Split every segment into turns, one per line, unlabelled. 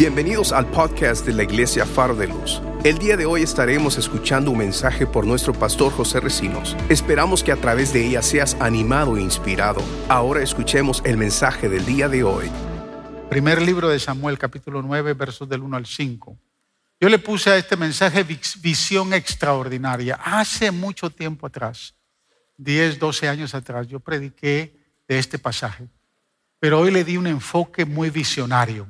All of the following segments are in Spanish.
Bienvenidos al podcast de la Iglesia Faro de Luz. El día de hoy estaremos escuchando un mensaje por nuestro pastor José Recinos. Esperamos que a través de ella seas animado e inspirado. Ahora escuchemos el mensaje del día de hoy.
Primer libro de Samuel, capítulo 9, versos del 1 al 5. Yo le puse a este mensaje visión extraordinaria. Hace mucho tiempo atrás, 10, 12 años atrás, yo prediqué de este pasaje. Pero hoy le di un enfoque muy visionario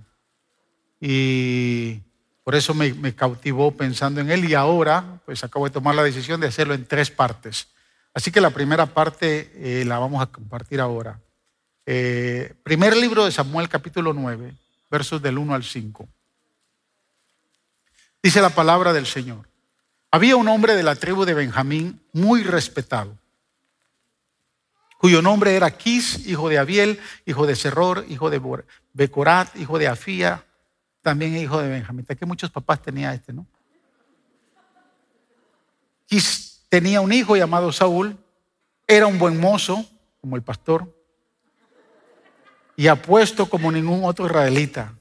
y por eso me, cautivó pensando en él y ahora pues acabo de tomar la decisión de hacerlo en tres partes. Así que la primera parte eh, la vamos a compartir ahora. Eh, primer libro de Samuel capítulo 9, versos del 1 al 5. Dice la palabra del Señor. Había un hombre de la tribu de Benjamín muy respetado, cuyo nombre era Quis, hijo de Abiel, hijo de Serror, hijo de Becorat, hijo de Afía, también hijo de Benjamín. Que muchos papás tenía este, ¿no? Quis tenía un hijo llamado Saúl, era un buen mozo, como el pastor, y apuesto como ningún otro israelita,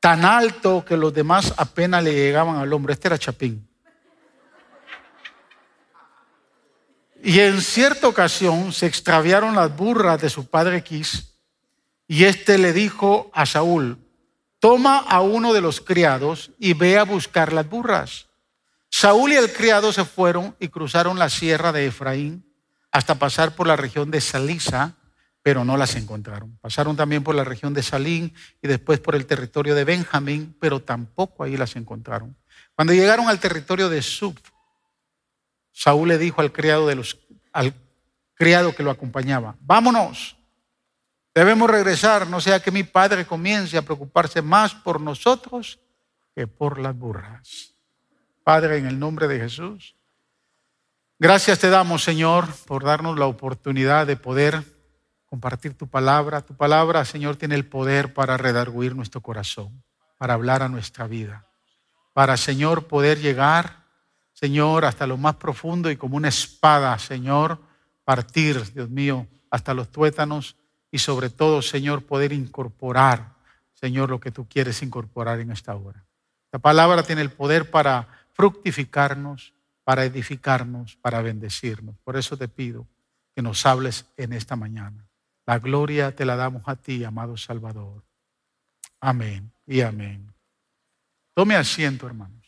tan alto que los demás apenas le llegaban al hombro. Este era Chapín. Y en cierta ocasión se extraviaron las burras de su padre Quis, y éste le dijo a Saúl, toma a uno de los criados y ve a buscar las burras. Saúl y el criado se fueron y cruzaron la sierra de Efraín hasta pasar por la región de Salisa, pero no las encontraron. Pasaron también por la región de Salín y después por el territorio de Benjamín, pero tampoco ahí las encontraron. Cuando llegaron al territorio de Sub, Saúl le dijo al criado, de los, al criado que lo acompañaba, vámonos, Debemos regresar, no sea que mi padre comience a preocuparse más por nosotros que por las burras. Padre, en el nombre de Jesús, gracias te damos, Señor, por darnos la oportunidad de poder compartir tu palabra. Tu palabra, Señor, tiene el poder para redarguir nuestro corazón, para hablar a nuestra vida, para, Señor, poder llegar, Señor, hasta lo más profundo y como una espada, Señor, partir, Dios mío, hasta los tuétanos y sobre todo, Señor, poder incorporar, Señor, lo que tú quieres incorporar en esta hora. La palabra tiene el poder para fructificarnos, para edificarnos, para bendecirnos. Por eso te pido que nos hables en esta mañana. La gloria te la damos a ti, amado Salvador. Amén y amén. Tome asiento, hermanos.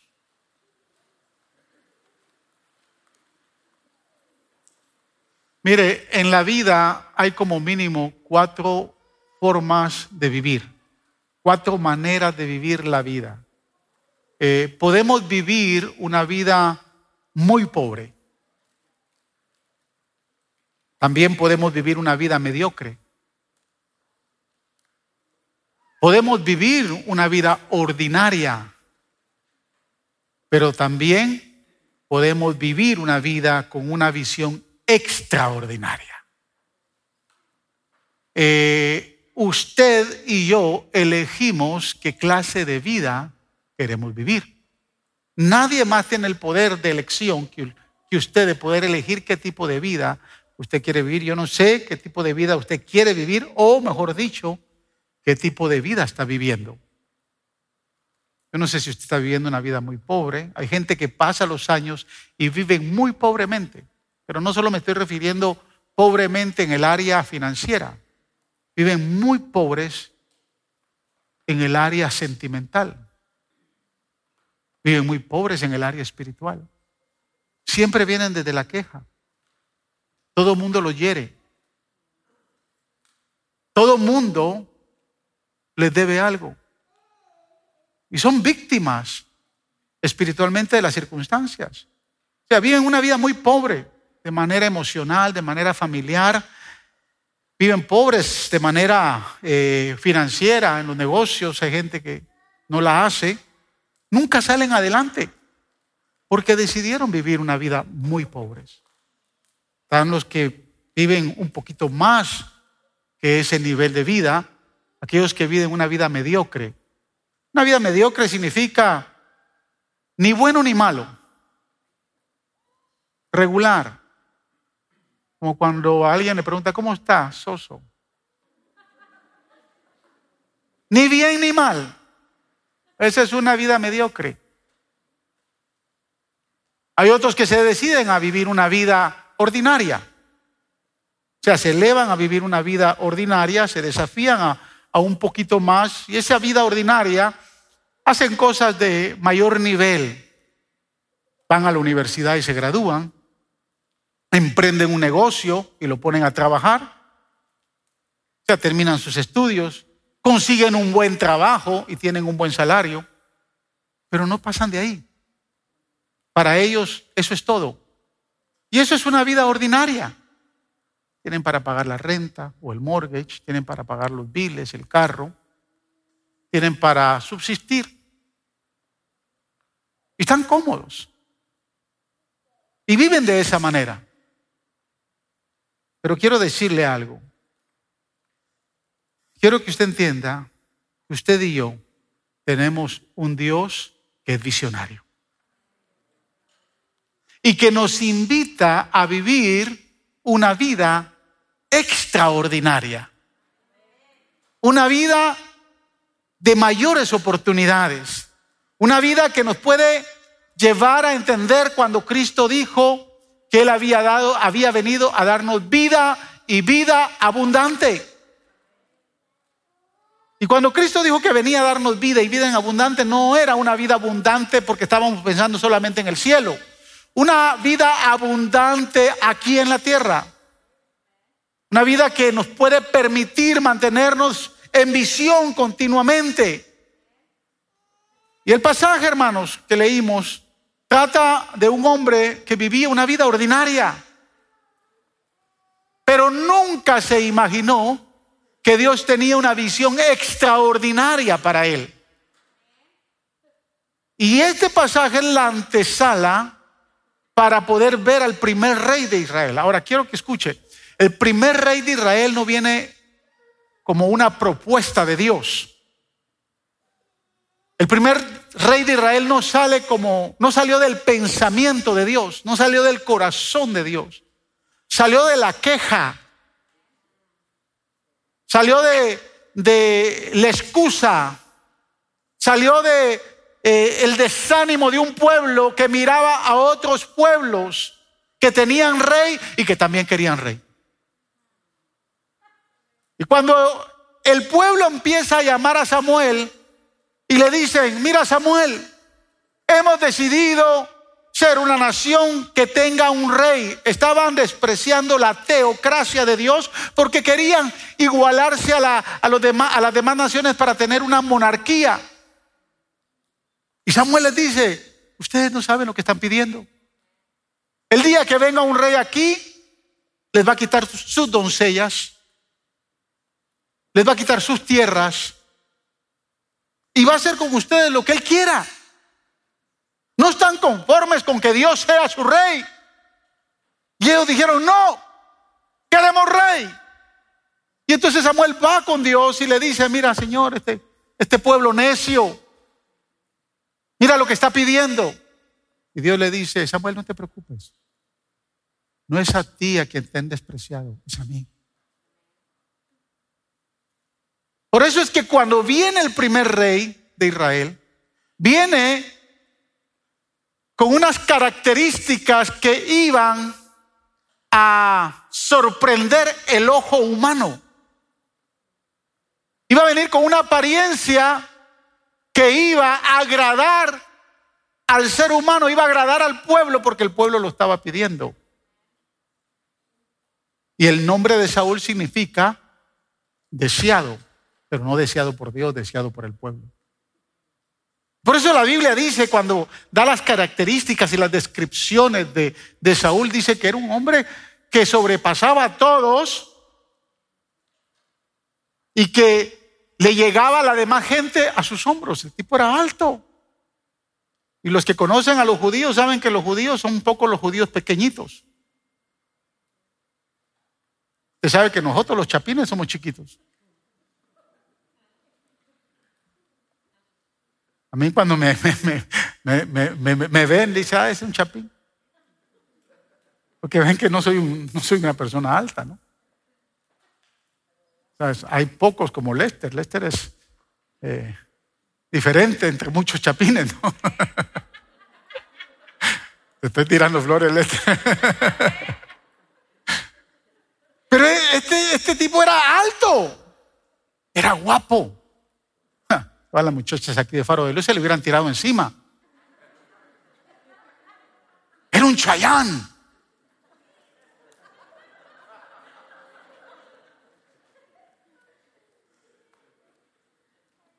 Mire, en la vida hay como mínimo cuatro formas de vivir, cuatro maneras de vivir la vida. Eh, podemos vivir una vida muy pobre. También podemos vivir una vida mediocre. Podemos vivir una vida ordinaria, pero también podemos vivir una vida con una visión extraordinaria. Eh, usted y yo elegimos qué clase de vida queremos vivir. Nadie más tiene el poder de elección que, que usted de poder elegir qué tipo de vida usted quiere vivir. Yo no sé qué tipo de vida usted quiere vivir o, mejor dicho, qué tipo de vida está viviendo. Yo no sé si usted está viviendo una vida muy pobre. Hay gente que pasa los años y vive muy pobremente. Pero no solo me estoy refiriendo pobremente en el área financiera, viven muy pobres en el área sentimental, viven muy pobres en el área espiritual. Siempre vienen desde la queja. Todo mundo lo hiere. Todo mundo les debe algo. Y son víctimas espiritualmente de las circunstancias. O sea, viven una vida muy pobre de manera emocional, de manera familiar. Viven pobres de manera eh, financiera en los negocios. Hay gente que no la hace. Nunca salen adelante porque decidieron vivir una vida muy pobres. Están los que viven un poquito más que ese nivel de vida, aquellos que viven una vida mediocre. Una vida mediocre significa ni bueno ni malo, regular. Como cuando alguien le pregunta, ¿cómo está? Soso. Ni bien ni mal. esa es una vida mediocre. Hay otros que se deciden a vivir una vida ordinaria. O sea, se elevan a vivir una vida ordinaria, se desafían a, un poquito más y esa vida ordinaria hacen cosas de mayor nivel. Van a la universidad y se gradúan, emprenden un negocio y lo ponen a trabajar, o sea, terminan sus estudios, consiguen un buen trabajo y tienen un buen salario, pero no pasan de ahí. Para ellos eso es todo. Y eso es una vida ordinaria. Tienen para pagar la renta o el mortgage, tienen para pagar los biles, el carro, tienen para subsistir. Y están cómodos. Y viven de esa manera. Pero quiero decirle algo. Quiero que usted entienda que usted y yo tenemos un Dios que es visionario y que nos invita a vivir una vida extraordinaria. Una vida de mayores oportunidades. Una vida que nos puede llevar a entender cuando Cristo dijo que Él había dado, había venido a darnos vida y vida abundante. Y cuando Cristo dijo que venía a darnos vida y vida en abundante, no era una vida abundante porque estábamos pensando solamente en el cielo una vida abundante aquí en la tierra. Una vida que nos puede permitir mantenernos en visión continuamente. Y el pasaje, hermanos, que leímos, trata de un hombre que vivía una vida ordinaria, pero nunca se imaginó que Dios tenía una visión extraordinaria para él. Y este pasaje es la antesala para poder ver al primer rey de Israel. Ahora quiero que escuche, el primer rey de Israel no viene como una propuesta de Dios. El primer rey de Israel no sale como, no salió del pensamiento de Dios, no salió del corazón de Dios, salió de la queja, salió de, la excusa, salió de eh, el desánimo de un pueblo que miraba a otros pueblos que tenían rey y que también querían rey. Y cuando el pueblo empieza a llamar a Samuel y le dicen, mira Samuel, hemos decidido ser una nación que tenga un rey. Estaban despreciando la teocracia de Dios porque querían igualarse a, las demás naciones para tener una monarquía. Y Samuel les dice, ustedes no saben lo que están pidiendo. El día que venga un rey aquí, les va a quitar sus doncellas, les va a quitar sus tierras y va a hacer con ustedes lo que él quiera. No están conformes con que Dios sea su rey. Y ellos dijeron, no, queremos rey. Y entonces Samuel va con Dios y le dice, mira, Señor, este, este pueblo necio, Mira lo que está pidiendo. Y Dios le dice, Samuel, no te preocupes. No es a ti a quien te han despreciado, es a mí. Por eso es que cuando viene el primer rey de Israel, viene con unas características que iban a sorprender el ojo humano. Iba a venir con una apariencia que iba a agradar al ser humano, iba a agradar al pueblo porque el pueblo lo estaba pidiendo. Y el nombre de Saúl significa deseado, pero no deseado por Dios, deseado por el pueblo. Por eso la Biblia dice, cuando da las características y las descripciones de, de Saúl, dice que era un hombre que sobrepasaba a todos y que le llegaba a la demás gente a sus hombros. El tipo era alto. Y los que conocen a los judíos saben que los judíos son un poco los judíos pequeñitos. Usted sabe que nosotros los chapines somos chiquitos. A mí cuando me, me, ven, dice, ah, es un chapín. Porque ven que no soy, no soy una persona alta, ¿no? Hay pocos como Lester. Lester es, eh, diferente entre muchos chapines. ¿no? Te estoy tirando flores. Pero este, este tipo era alto, era guapo. Las muchachas aquí de Faro de Luz se le hubieran tirado encima. Era un chayán.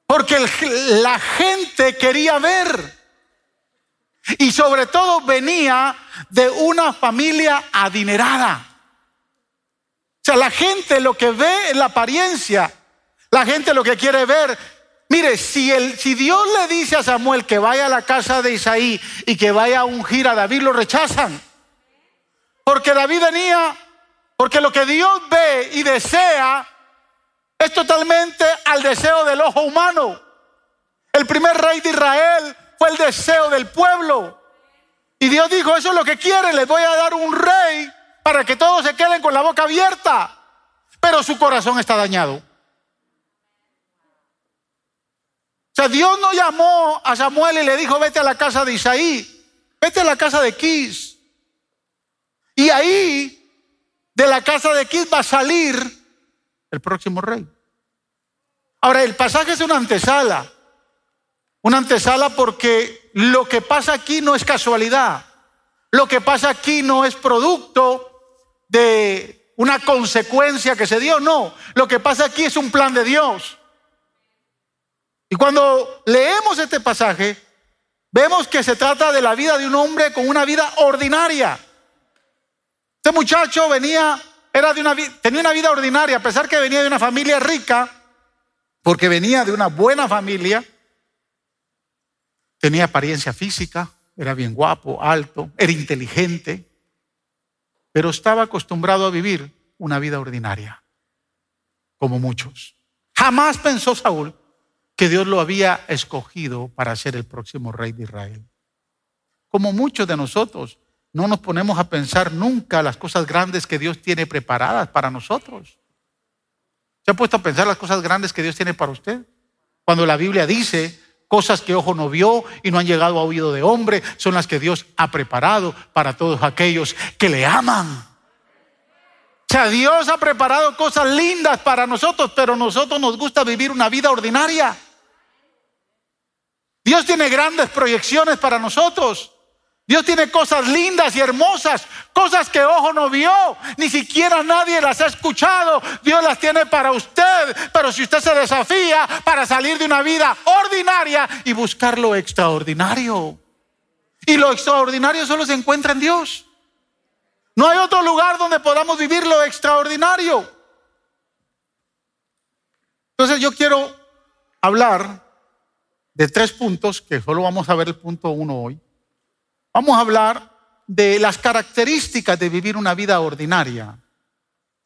Porque la gente quería ver. Y sobre todo venía de una familia adinerada. O sea, la gente lo que ve es la apariencia. La gente lo que quiere ver. Mire, si, el, si Dios le dice a Samuel que vaya a la casa de Isaí y que vaya a ungir a David, lo rechazan. Porque David venía, porque lo que Dios ve y desea es totalmente al deseo del ojo humano. El primer rey de Israel fue el deseo del pueblo. Y Dios dijo, eso es lo que quiere, les voy a dar un rey para que todos se queden con la boca abierta. Pero su corazón está dañado. O sea, Dios no llamó a Samuel y le dijo, vete a la casa de Isaí, vete a la casa de Quis. Y ahí, de la casa de Quis va a salir el próximo rey. Ahora, el pasaje es una antesala. Una antesala porque lo que pasa aquí no es casualidad. Lo que pasa aquí no es producto de una consecuencia que se dio, no. Lo que pasa aquí es un plan de Dios. Y cuando leemos este pasaje, vemos que se trata de la vida de un hombre con una vida ordinaria. Este muchacho venía, era de una, tenía una vida ordinaria, a pesar que venía de una familia rica, porque venía de una buena familia Tenía apariencia física, era bien guapo, alto, era inteligente, pero estaba acostumbrado a vivir una vida ordinaria, como muchos. Jamás pensó Saúl que Dios lo había escogido para ser el próximo rey de Israel. Como muchos de nosotros, no nos ponemos a pensar nunca las cosas grandes que Dios tiene preparadas para nosotros. ¿Se ha puesto a pensar las cosas grandes que Dios tiene para usted? Cuando la Biblia dice Cosas que ojo no vio y no han llegado a oído de hombre son las que Dios ha preparado para todos aquellos que le aman. O sea, Dios ha preparado cosas lindas para nosotros, pero nosotros nos gusta vivir una vida ordinaria. Dios tiene grandes proyecciones para nosotros. Dios tiene cosas lindas y hermosas, cosas que ojo no vio, ni siquiera nadie las ha escuchado. Dios las tiene para usted, pero si usted se desafía para salir de una vida ordinaria y buscar lo extraordinario. Y lo extraordinario solo se encuentra en Dios. No hay otro lugar donde podamos vivir lo extraordinario. Entonces yo quiero hablar de tres puntos, que solo vamos a ver el punto uno hoy Vamos a hablar de las características de vivir una vida ordinaria.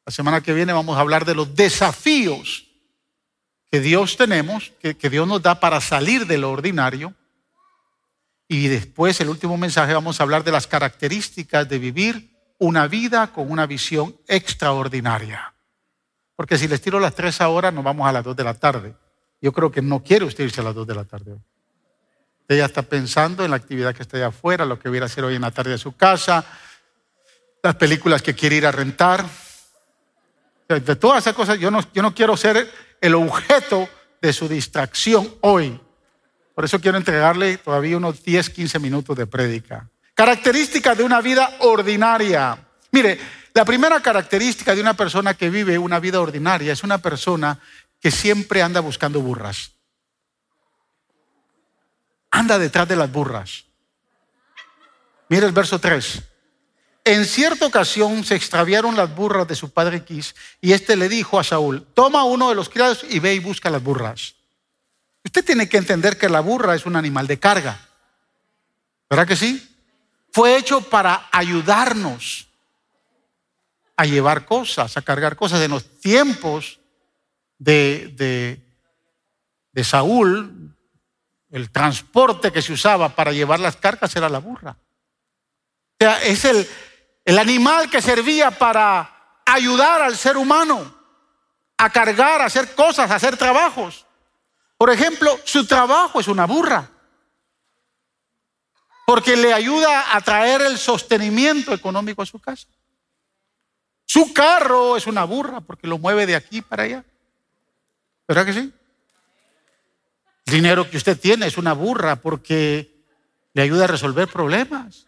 La semana que viene vamos a hablar de los desafíos que Dios tenemos, que, Dios nos da para salir de lo ordinario. Y después, el último mensaje, vamos a hablar de las características de vivir una vida con una visión extraordinaria. Porque si les tiro las tres ahora, nos vamos a las dos de la tarde. Yo creo que no quiere usted irse a las dos de la tarde. Ella está pensando en la actividad que está allá afuera, lo que hubiera hacer hoy en la tarde de su casa, las películas que quiere ir a rentar. De todas esas cosas, yo no, yo no quiero ser el objeto de su distracción hoy. Por eso quiero entregarle todavía unos 10, 15 minutos de prédica. Características de una vida ordinaria. Mire, la primera característica de una persona que vive una vida ordinaria es una persona que siempre anda buscando burras anda detrás de las burras. Mira el verso 3. En cierta ocasión se extraviaron las burras de su padre Quis y éste le dijo a Saúl, toma uno de los criados y ve y busca las burras. Usted tiene que entender que la burra es un animal de carga. ¿Verdad que sí? Fue hecho para ayudarnos a llevar cosas, a cargar cosas. En los tiempos de, de, de Saúl, el transporte que se usaba para llevar las cargas era la burra. O sea, es el, el animal que servía para ayudar al ser humano a cargar, a hacer cosas, a hacer trabajos. Por ejemplo, su trabajo es una burra, porque le ayuda a traer el sostenimiento económico a su casa. Su carro es una burra, porque lo mueve de aquí para allá. ¿Verdad que sí? El dinero que usted tiene es una burra, porque le ayuda a resolver problemas.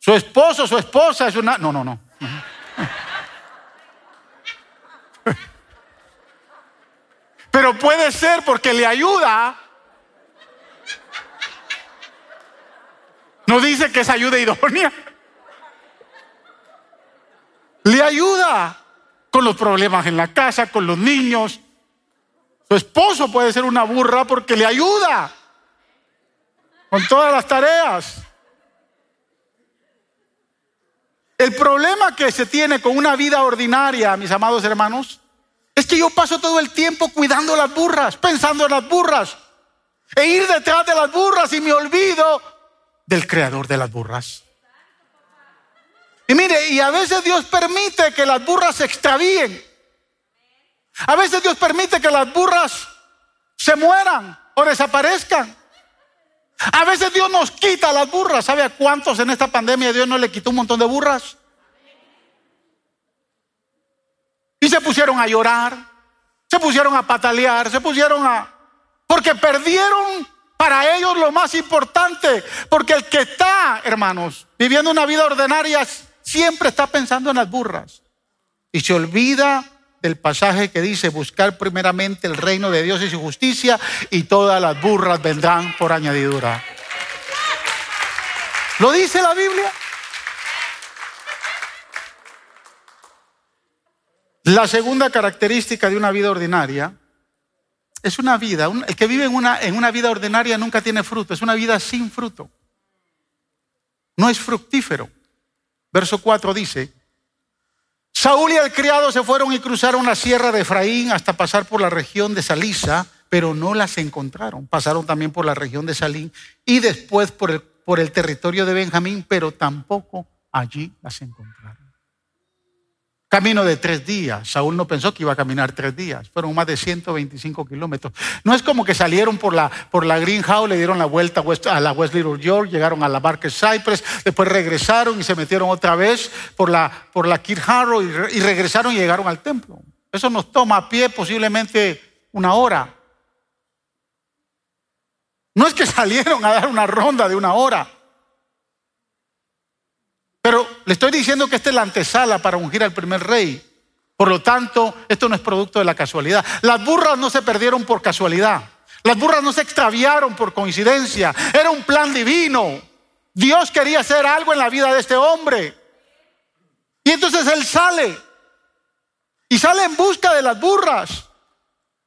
Su esposo, su esposa es una... No, no, no. Pero puede ser porque le ayuda. No dice que es ayuda idónea. Le ayuda con los problemas en la casa, con los niños. Su esposo puede ser una burra porque le ayuda con todas las tareas. El problema que se tiene con una vida ordinaria, mis amados hermanos, es que yo paso todo el tiempo cuidando las burras, pensando en las burras, e ir detrás de las burras y me olvido del creador de las burras. Y mire, y a veces Dios permite que las burras se extravíen. A veces Dios permite que las burras se mueran o desaparezcan. A veces Dios nos quita las burras. ¿Sabe a cuántos en esta pandemia Dios no le quitó un montón de burras? Y se pusieron a llorar, se pusieron a patalear, se pusieron a... Porque perdieron para ellos lo más importante. Porque el que está, hermanos, viviendo una vida ordinaria, siempre está pensando en las burras. Y se olvida del pasaje que dice, buscar primeramente el reino de Dios y su justicia, y todas las burras vendrán por añadidura. ¿Lo dice la Biblia? La segunda característica de una vida ordinaria es una vida, el que vive en una, en una vida ordinaria nunca tiene fruto, es una vida sin fruto. No es fructífero. Verso 4 dice, Saúl y el criado se fueron y cruzaron la sierra de Efraín hasta pasar por la región de Salisa, pero no las encontraron. Pasaron también por la región de Salín y después por el, por el territorio de Benjamín, pero tampoco allí las encontraron. Camino de tres días. Saúl no pensó que iba a caminar tres días. Fueron más de 125 kilómetros. No es como que salieron por la, por la le dieron la vuelta a la West Little York, llegaron a la Barker Cypress, después regresaron y se metieron otra vez por la, por la Harrow y regresaron y llegaron al templo. Eso nos toma a pie posiblemente una hora. No es que salieron a dar una ronda de una hora. Pero le estoy diciendo que esta es la antesala para ungir al primer rey. Por lo tanto, esto no es producto de la casualidad. Las burras no se perdieron por casualidad. Las burras no se extraviaron por coincidencia. Era un plan divino. Dios quería hacer algo en la vida de este hombre. Y entonces él sale. Y sale en busca de las burras.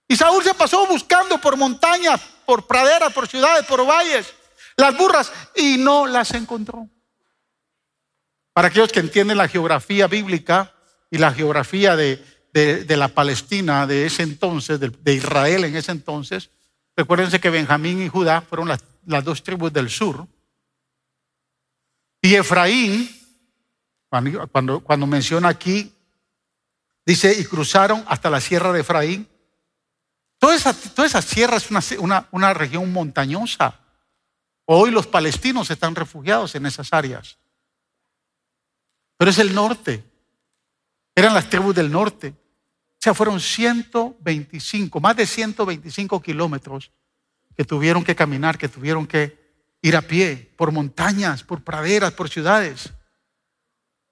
Y Saúl se pasó buscando por montañas, por praderas, por ciudades, por valles, las burras y no las encontró. Para aquellos que entienden la geografía bíblica y la geografía de, la Palestina de ese entonces, de, Israel en ese entonces, recuérdense que Benjamín y Judá fueron las, las dos tribus del sur. Y Efraín, cuando, cuando, menciona aquí, dice, y cruzaron hasta la sierra de Efraín. Toda esa, toda esa sierra es una, una, una región montañosa. Hoy los palestinos están refugiados en esas áreas. Pero es el norte. Eran las tribus del norte. O sea, fueron 125, más de 125 kilómetros que tuvieron que caminar, que tuvieron que ir a pie, por montañas, por praderas, por ciudades.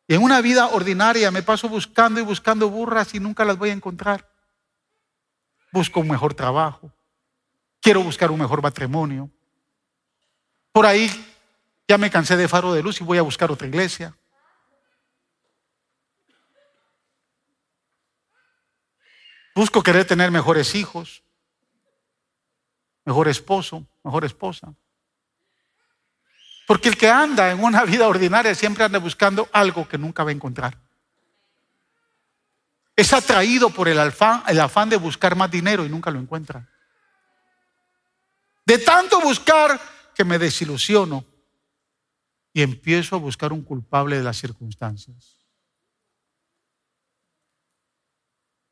Y en una vida ordinaria me paso buscando y buscando burras y nunca las voy a encontrar. Busco un mejor trabajo. Quiero buscar un mejor matrimonio. Por ahí ya me cansé de faro de luz y voy a buscar otra iglesia. Busco querer tener mejores hijos, mejor esposo, mejor esposa. Porque el que anda en una vida ordinaria siempre anda buscando algo que nunca va a encontrar. Es atraído por el el afán de buscar más dinero y nunca lo encuentra. De tanto buscar que me desilusiono y empiezo a buscar un culpable de las circunstancias.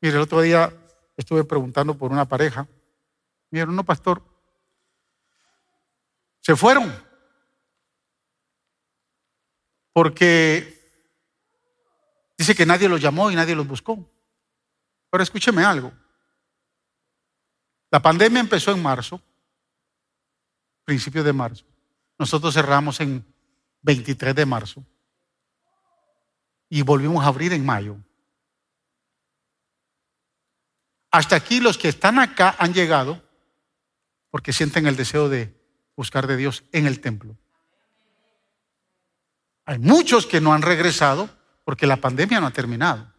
Mire, el otro día estuve preguntando por una pareja dijeron, no, pastor, se fueron. Porque dice que nadie los llamó y nadie los buscó. Pero escúcheme algo. La pandemia empezó en marzo, principio de marzo. Nosotros cerramos en 23 de marzo y volvimos a abrir en mayo. Hasta aquí los que están acá han llegado porque sienten el deseo de buscar de Dios en el templo. Hay muchos que no han regresado porque la pandemia no ha terminado.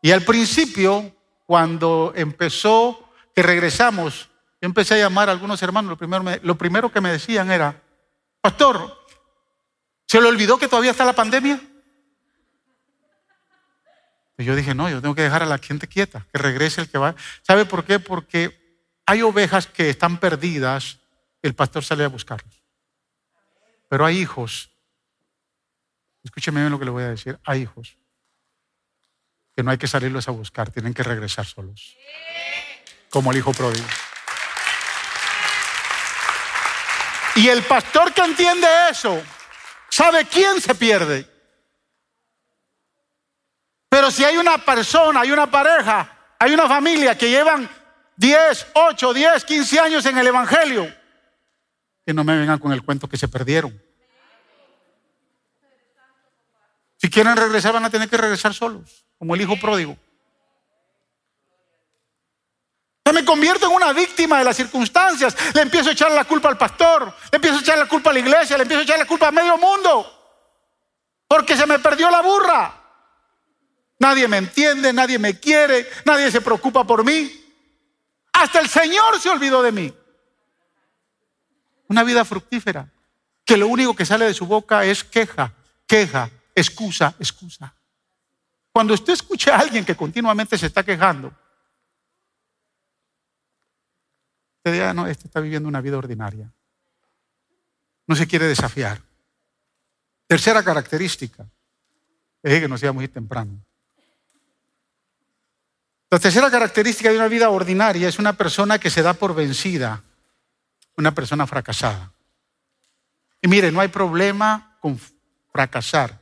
Y al principio, cuando empezó, que regresamos, yo empecé a llamar a algunos hermanos, lo primero, lo primero que me decían era, pastor, ¿se le olvidó que todavía está la pandemia? Y yo dije, no, yo tengo que dejar a la gente quieta, que regrese el que va. ¿Sabe por qué? Porque hay ovejas que están perdidas, el pastor sale a buscarlos. Pero hay hijos, escúcheme bien lo que le voy a decir, hay hijos que no hay que salirlos a buscar, tienen que regresar solos, como el hijo pródigo. Y el pastor que entiende eso, sabe quién se pierde. Pero si hay una persona, hay una pareja, hay una familia que llevan 10, 8, 10, 15 años en el Evangelio, que no me vengan con el cuento que se perdieron. Si quieren regresar, van a tener que regresar solos, como el hijo pródigo. Yo me convierto en una víctima de las circunstancias. Le empiezo a echar la culpa al pastor, le empiezo a echar la culpa a la iglesia, le empiezo a echar la culpa a medio mundo. Porque se me perdió la burra. Nadie me entiende, nadie me quiere, nadie se preocupa por mí. Hasta el Señor se olvidó de mí. Una vida fructífera, que lo único que sale de su boca es queja, queja, excusa, excusa. Cuando usted escucha a alguien que continuamente se está quejando, usted dirá, no, este está viviendo una vida ordinaria. No se quiere desafiar. Tercera característica, es que nos íbamos ir temprano. La tercera característica de una vida ordinaria es una persona que se da por vencida una persona fracasada. Y mire, no hay problema con fracasar.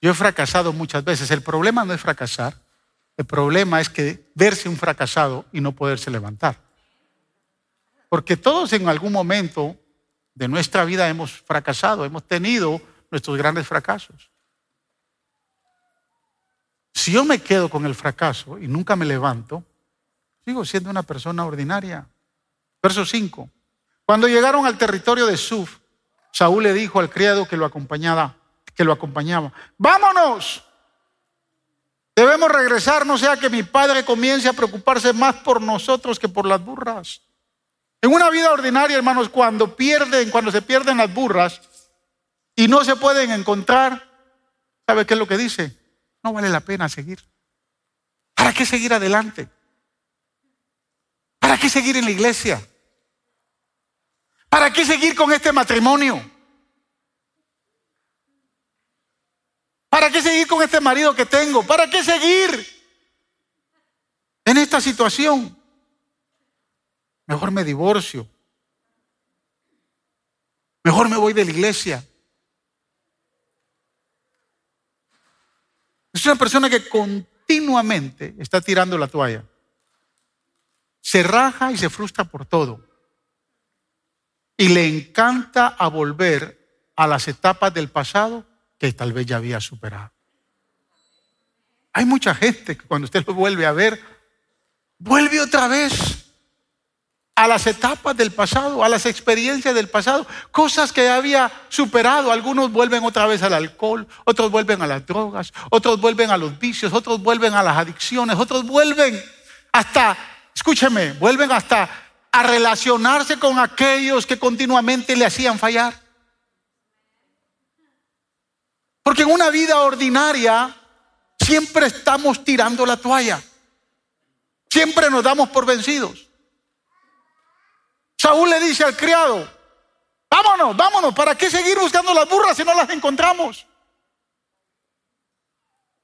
Yo he fracasado muchas veces. El problema no es fracasar. El problema es que verse un fracasado y no poderse levantar. Porque todos en algún momento de nuestra vida hemos fracasado, hemos tenido nuestros grandes fracasos. Si yo me quedo con el fracaso y nunca me levanto, sigo siendo una persona ordinaria. Verso 5. Cuando llegaron al territorio de Suf, Saúl le dijo al criado que lo acompañaba, que lo acompañaba, vámonos. Debemos regresar, no sea que mi padre comience a preocuparse más por nosotros que por las burras. En una vida ordinaria, hermanos, cuando pierden, cuando se pierden las burras y no se pueden encontrar, ¿sabe qué es lo que dice? No vale la pena seguir. ¿Para qué seguir adelante? ¿Para qué seguir en la iglesia? ¿Para qué seguir con este matrimonio? ¿Para qué seguir con este marido que tengo? ¿Para qué seguir en esta situación? Mejor me divorcio. Mejor me voy de la iglesia. Es una persona que continuamente está tirando la toalla. Se raja y se frustra por todo y le encanta volver a las etapas del pasado que tal vez ya había superado. Hay mucha gente que cuando usted lo vuelve a ver, vuelve otra vez a las etapas del pasado, a las experiencias del pasado, cosas que había superado. Algunos vuelven otra vez al alcohol, otros vuelven a las drogas, otros vuelven a los vicios, otros vuelven a las adicciones, otros vuelven hasta, escúcheme, vuelven hasta a relacionarse con aquellos que continuamente le hacían fallar. Porque en una vida ordinaria siempre estamos tirando la toalla. Siempre nos damos por vencidos. Saúl le dice al criado, vámonos, vámonos, ¿para qué seguir buscando las burras si no las encontramos?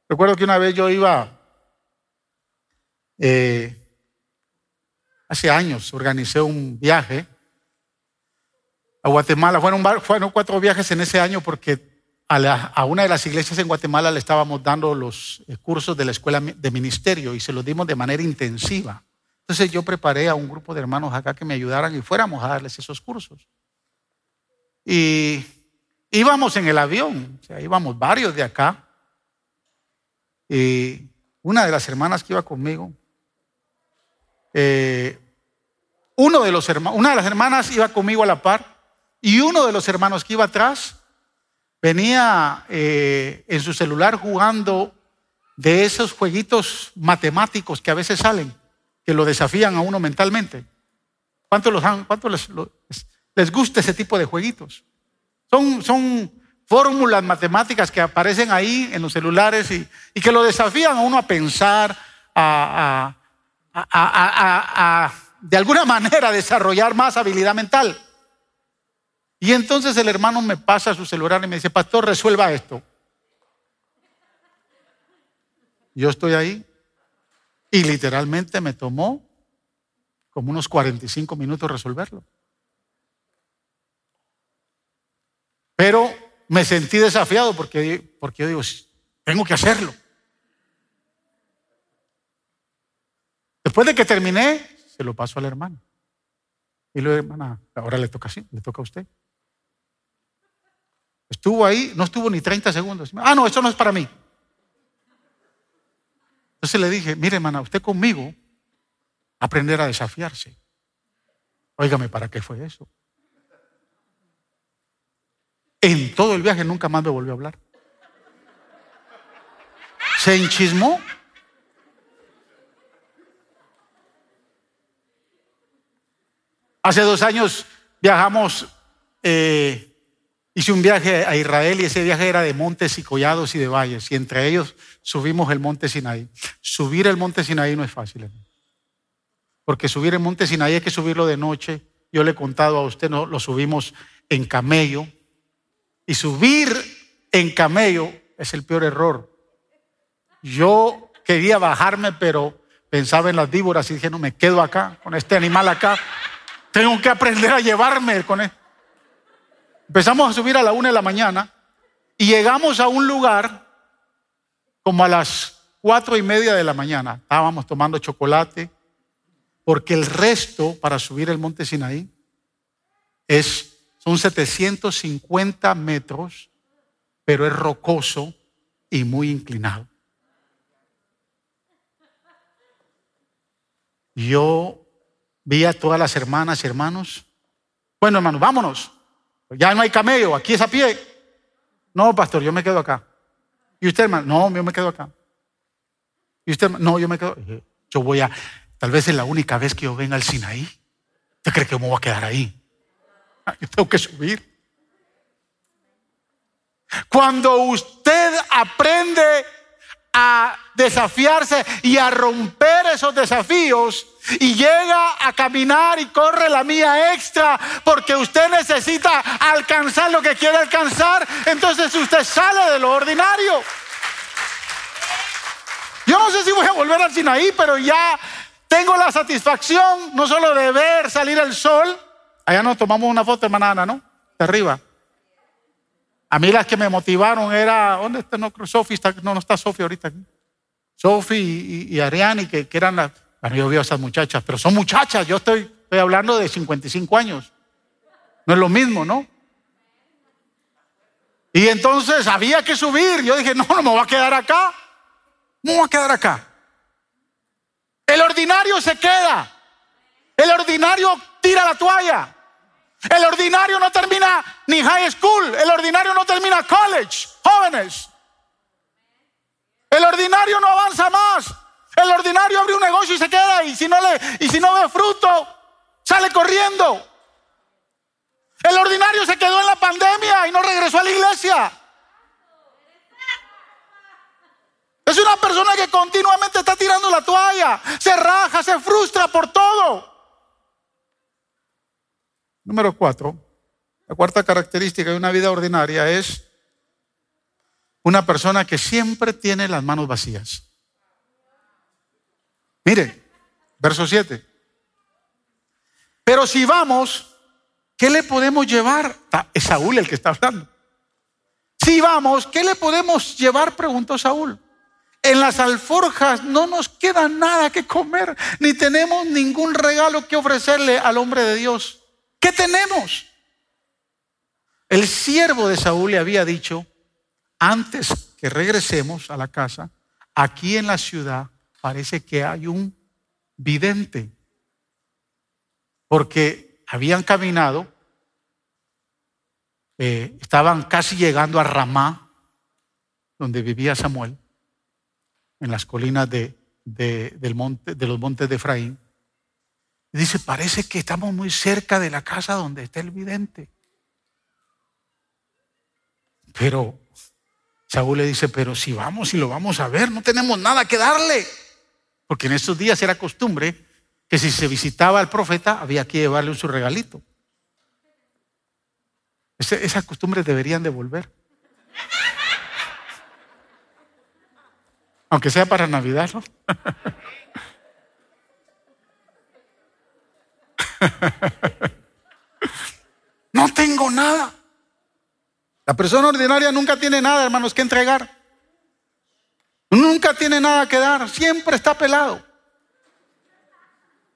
Recuerdo que una vez yo iba eh, hace años organicé un viaje a Guatemala. Fueron, cuatro viajes en ese año porque a, una de las iglesias en Guatemala le estábamos dando los eh, cursos de la escuela de ministerio y se los dimos de manera intensiva. Entonces yo preparé a un grupo de hermanos acá que me ayudaran y fuéramos a darles esos cursos. Y íbamos en el avión, o sea, íbamos varios de acá. Y una de las hermanas que iba conmigo, eh, uno de los una de las hermanas iba conmigo a la par y uno de los hermanos que iba atrás venía eh, en su celular jugando de esos jueguitos matemáticos que a veces salen, que lo desafían a uno mentalmente. ¿Cuánto, los cuánto les, gusta ese tipo de jueguitos? Son, son fórmulas matemáticas que aparecen ahí en los celulares y, que lo desafían a uno a pensar, a, a de alguna manera desarrollar más habilidad mental. Y entonces el hermano me pasa su celular y me dice, pastor, resuelva esto. Yo estoy ahí y literalmente me tomó como unos 45 minutos resolverlo. Pero me sentí desafiado porque, porque yo digo, tengo que hacerlo. Después de que terminé, se lo paso al hermano. Y le hermana, ahora le toca así, le toca a usted. Estuvo ahí, no estuvo ni 30 segundos. Ah, no, eso no es para mí. Entonces le dije, mire hermana, usted conmigo aprender a desafiarse. Óigame, ¿para qué fue eso? En todo el viaje nunca más me volvió a hablar. Se enchismó. Hace dos años viajamos eh, Hice un viaje a Israel y ese viaje era de montes y collados y de valles y entre ellos subimos el monte Sinaí. Subir el monte Sinaí no es fácil, porque subir el monte Sinaí hay que subirlo de noche. Yo le he contado a usted, no, lo subimos en camello y subir en camello es el peor error. Yo quería bajarme, pero pensaba en las víboras y dije, no, me quedo acá, con este animal acá. Tengo que aprender a llevarme con él. Empezamos a subir a la una de la mañana y llegamos a un lugar como a las cuatro y media de la mañana. Estábamos tomando chocolate porque el resto para subir el monte Sinaí es, son 750 metros, pero es rocoso y muy inclinado. Yo vi a todas las hermanas y hermanos. Bueno, hermanos, vámonos. Ya no hay camello, aquí es a pie. No, pastor, yo me quedo acá. ¿Y usted, hermano? No, yo me quedo acá. ¿Y usted, no, yo me quedo. Yo voy a, tal vez es la única vez que yo venga al Sinaí. ¿Usted cree que me voy a quedar ahí? Ah, yo tengo que subir. Cuando usted aprende a desafiarse y a romper esos desafíos y llega a caminar y corre la mía extra porque usted necesita alcanzar lo que quiere alcanzar, entonces usted sale de lo ordinario. Yo no sé si voy a volver al Sinaí, pero ya tengo la satisfacción no solo de ver salir el sol, allá nos tomamos una foto, hermana ¿no? De arriba. A mí las que me motivaron era, ¿dónde está? No, Sofi no, no está Sofi ahorita. Sofi y, y, Ariani, que, eran las, bueno, yo veo a esas muchachas, pero son muchachas, yo estoy, estoy hablando de 55 años. No es lo mismo, ¿no? Y entonces había que subir. Yo dije, no, no me voy a quedar acá. No me voy a quedar acá. El ordinario se queda. El ordinario tira la toalla. El ordinario no termina ni high school, el ordinario no termina college, jóvenes. El ordinario no avanza más. El ordinario abre un negocio y se queda y si no le y si no ve fruto, sale corriendo. El ordinario se quedó en la pandemia y no regresó a la iglesia. Es una persona que continuamente está tirando la toalla, se raja, se frustra por todo. Número cuatro, la cuarta característica de una vida ordinaria es una persona que siempre tiene las manos vacías. Mire, verso 7. Pero si vamos, ¿qué le podemos llevar? Es Saúl el que está hablando. Si vamos, ¿qué le podemos llevar? Preguntó Saúl. En las alforjas no nos queda nada que comer, ni tenemos ningún regalo que ofrecerle al hombre de Dios. ¿Qué tenemos? El siervo de Saúl le había dicho, antes que regresemos a la casa, aquí en la ciudad parece que hay un vidente, porque habían caminado, eh, estaban casi llegando a Ramá, donde vivía Samuel, en las colinas de, del monte, de los montes de Efraín. dice, parece que estamos muy cerca de la casa donde está el vidente. Pero Saúl le dice, pero si vamos y lo vamos a ver, no tenemos nada que darle. Porque en estos días era costumbre que si se visitaba al profeta había que llevarle su regalito. Esas costumbres deberían de volver. Aunque sea para Navidad, ¿no? no tengo nada. La persona ordinaria nunca tiene nada, hermanos, que entregar. Nunca tiene nada que dar, siempre está pelado.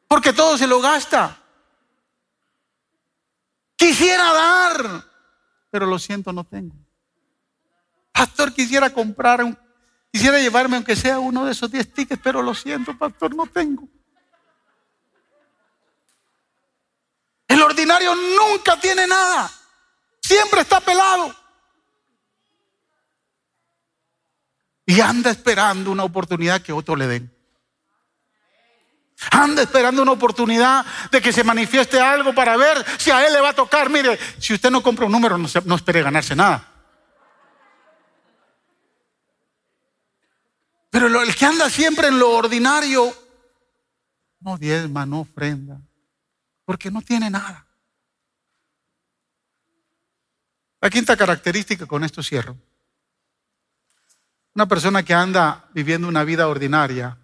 Porque todo se lo gasta. Quisiera dar, pero lo siento, no tengo. Pastor, quisiera comprar un Quisiera llevarme aunque sea uno de esos 10 tickets, pero lo siento, pastor, no tengo. El ordinario nunca tiene nada. Siempre está pelado. Y anda esperando una oportunidad que otro le den. Anda esperando una oportunidad de que se manifieste algo para ver si a él le va a tocar. Mire, si usted no compra un número, no, espere ganarse nada. Pero el que anda siempre en lo ordinario, no diezma, no ofrenda, porque no tiene nada. La quinta característica con esto cierro. Una persona que anda viviendo una vida ordinaria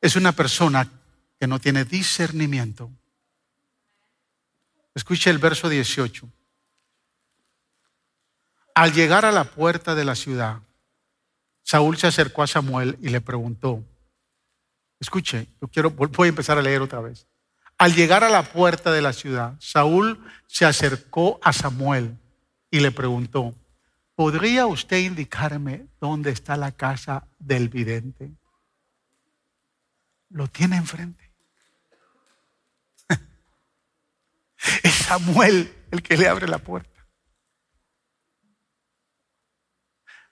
es una persona que no tiene discernimiento. Escuche el verso 18. Al llegar a la puerta de la ciudad, Saúl se acercó a Samuel y le preguntó, escuche, yo quiero, voy a empezar a leer otra vez. Al llegar a la puerta de la ciudad, Saúl se acercó a Samuel y le preguntó, ¿podría usted indicarme dónde está la casa del vidente? Lo tiene enfrente. es Samuel el que le abre la puerta.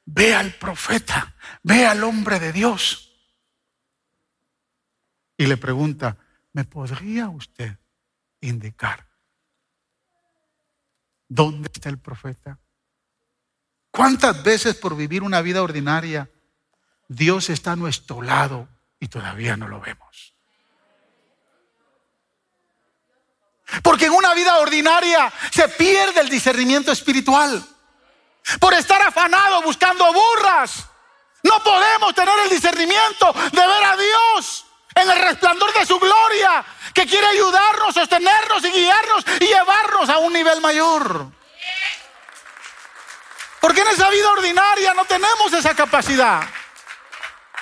ve al profeta, ve al hombre de Dios. Y le pregunta, ¿me podría usted indicar dónde está el profeta? ¿Cuántas veces por vivir una vida ordinaria Dios está a nuestro lado y todavía no lo vemos? Porque en una vida ordinaria se pierde el discernimiento espiritual por estar afanado buscando burras. No podemos tener el discernimiento de ver a Dios en el resplandor de su gloria, que quiere ayudarnos, sostenernos y guiarnos y llevarnos a un nivel mayor. Porque en esa vida ordinaria no tenemos esa capacidad.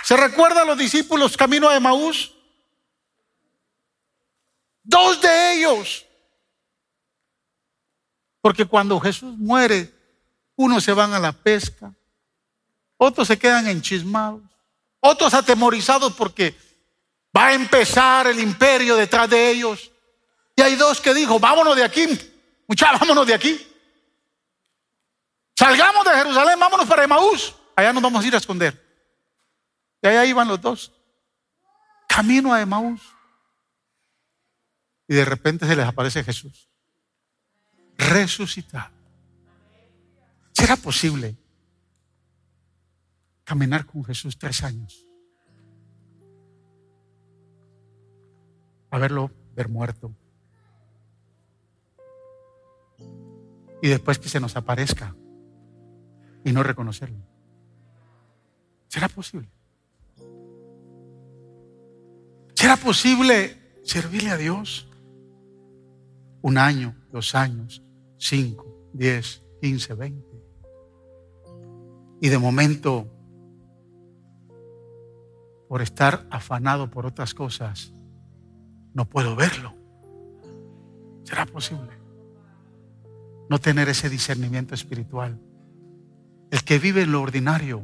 ¿Se recuerda a los discípulos camino a Emaús? Dos de ellos. Porque cuando Jesús muere, unos se van a la pesca, otros se quedan enchismados, otros atemorizados porque va a empezar el imperio detrás de ellos. Y hay dos que dijo, vámonos de aquí, muchachos, vámonos de aquí. Salgamos de Jerusalén, vámonos para Emaús. Allá nos vamos a ir a esconder. Y allá iban los dos. Camino a Emaús. Y de repente se les aparece Jesús. Resucitado. ¿Será posible caminar con Jesús tres años? Haberlo ver muerto. Y después que se nos aparezca y no reconocerlo. ¿Será posible? ¿Será posible servirle a Dios. Un año, dos años, cinco, diez, quince, veinte. Y de momento, por estar afanado por otras cosas, no puedo verlo. ¿Será posible? No tener ese discernimiento espiritual. El que vive en lo ordinario,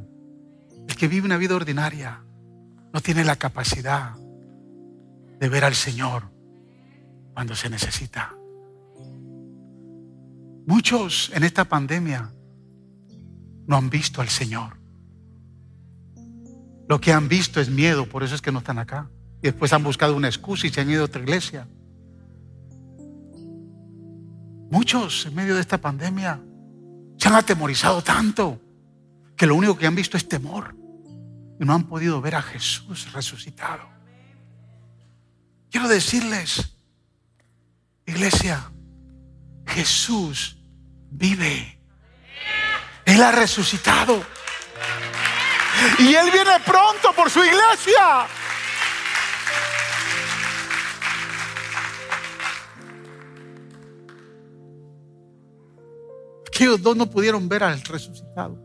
el que vive una vida ordinaria, no tiene la capacidad de ver al Señor cuando se necesita. Muchos en esta pandemia no han visto al Señor. Lo que han visto es miedo, por eso es que no están acá. Y después han buscado una excusa y se han ido a otra iglesia. Muchos en medio de esta pandemia se han atemorizado tanto que lo único que han visto es temor y no han podido ver a Jesús resucitado. Quiero decirles, iglesia, Jesús vive. Él ha resucitado. Y Él viene pronto por su iglesia. Aquellos dos no pudieron ver al resucitado.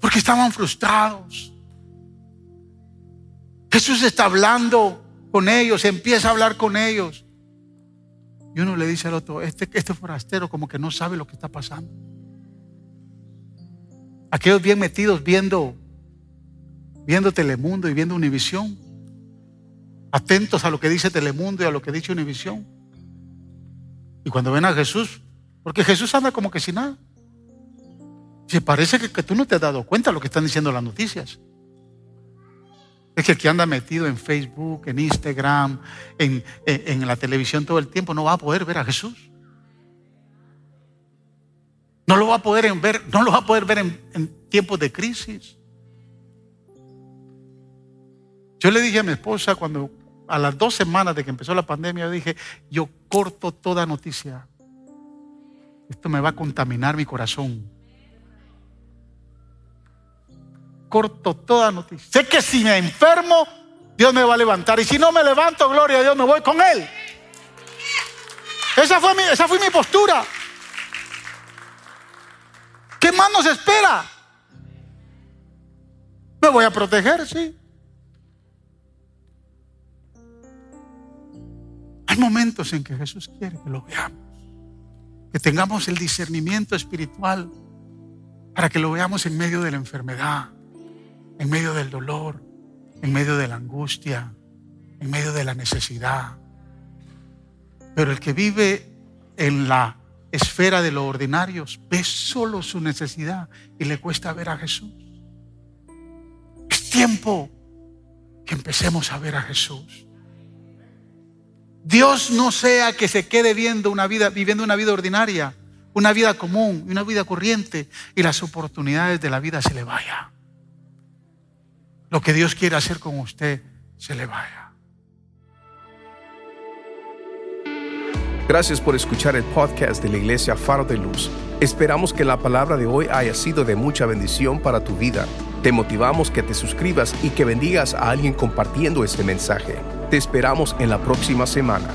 Porque estaban frustrados. Jesús está hablando con ellos, empieza a hablar con ellos. Y uno le dice al otro, este, este forastero como que no sabe lo que está pasando. Aquellos bien metidos viendo, viendo Telemundo y viendo Univisión, atentos a lo que dice Telemundo y a lo que dice Univisión. Y cuando ven a Jesús, porque Jesús anda como que sin nada. Se parece que, tú no te has dado cuenta de lo que están diciendo las noticias. Es que el que anda metido en Facebook, en Instagram, en, en, la televisión todo el tiempo, no va a poder ver a Jesús. No lo va a poder ver, no lo va a poder ver en, en tiempos de crisis. Yo le dije a mi esposa cuando a las dos semanas de que empezó la pandemia, yo dije, yo corto toda noticia. Esto me va a contaminar mi corazón. Corto toda noticia. Sé que si me enfermo, Dios me va a levantar. Y si no me levanto, gloria a Dios, me voy con Él. Esa fue mi, esa fue mi postura. ¿Qué más nos espera? Me voy a proteger, sí. Momentos en que Jesús quiere que lo veamos, que tengamos el discernimiento espiritual para que lo veamos en medio de la enfermedad, en medio del dolor, en medio de la angustia, en medio de la necesidad. Pero el que vive en la esfera de lo ordinario ve solo su necesidad y le cuesta ver a Jesús. Es tiempo que empecemos a ver a Jesús. Dios no sea que se quede viendo una vida, viviendo una vida ordinaria, una vida común, una vida corriente y las oportunidades de la vida se le vaya. Lo que Dios quiere hacer con usted se le vaya.
Gracias por escuchar el podcast de la Iglesia Faro de Luz. Esperamos que la palabra de hoy haya sido de mucha bendición para tu vida. Te motivamos que te suscribas y que bendigas a alguien compartiendo este mensaje. Te esperamos en la próxima semana.